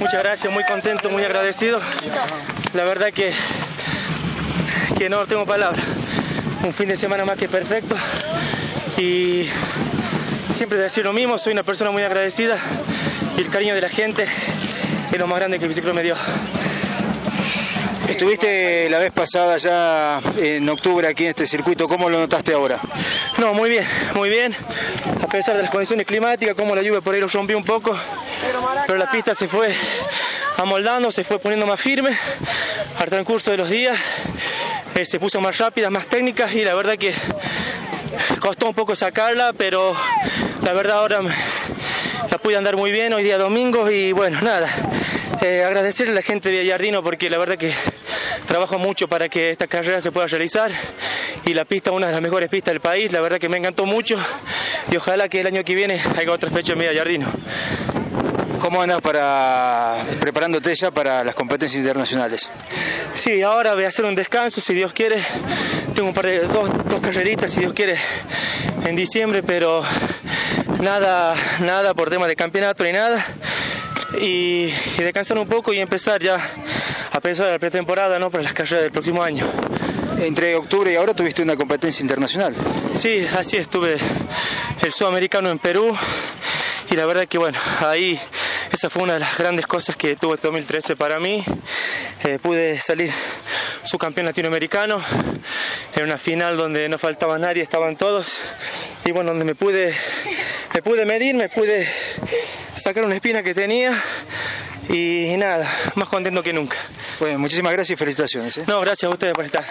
Muchas gracias, muy contento, muy agradecido. La verdad que, que no tengo palabras. Un fin de semana más que perfecto. Y siempre decir lo mismo, soy una persona muy agradecida y el cariño de la gente es lo más grande que el biciclo me dio. Estuviste la vez pasada ya en octubre aquí en este circuito, ¿cómo lo notaste ahora? No, muy bien, muy bien. A pesar de las condiciones climáticas, como la lluvia por ahí lo rompió un poco, pero la pista se fue amoldando, se fue poniendo más firme al transcurso de los días. Eh, se puso más rápida, más técnica y la verdad que costó un poco sacarla, pero la verdad ahora la pude andar muy bien hoy día domingo y bueno, nada. Eh, agradecerle a la gente de Gallardino porque la verdad que trabajo mucho para que esta carrera se pueda realizar y la pista una de las mejores pistas del país, la verdad que me encantó mucho y ojalá que el año que viene haya otra fecha en mi Gallardino. ¿Cómo andas para preparándote ya para las competencias internacionales? Sí, ahora voy a hacer un descanso, si Dios quiere. Tengo un par de dos, dos carreritas, si Dios quiere, en diciembre, pero nada, nada por tema de campeonato ni nada. Y, y descansar un poco y empezar ya a pensar en la pretemporada, ¿no? Para las carreras del próximo año. Entre octubre y ahora tuviste una competencia internacional. Sí, así estuve el sudamericano en Perú y la verdad que bueno, ahí esa fue una de las grandes cosas que tuvo el 2013 para mí. Eh, pude salir subcampeón latinoamericano en una final donde no faltaba nadie, estaban todos y bueno, donde me pude, me pude medir, me pude sacar una espina que tenía y, nada, más contento que nunca. Bueno, muchísimas gracias y felicitaciones. ¿eh? No, gracias a ustedes por estar.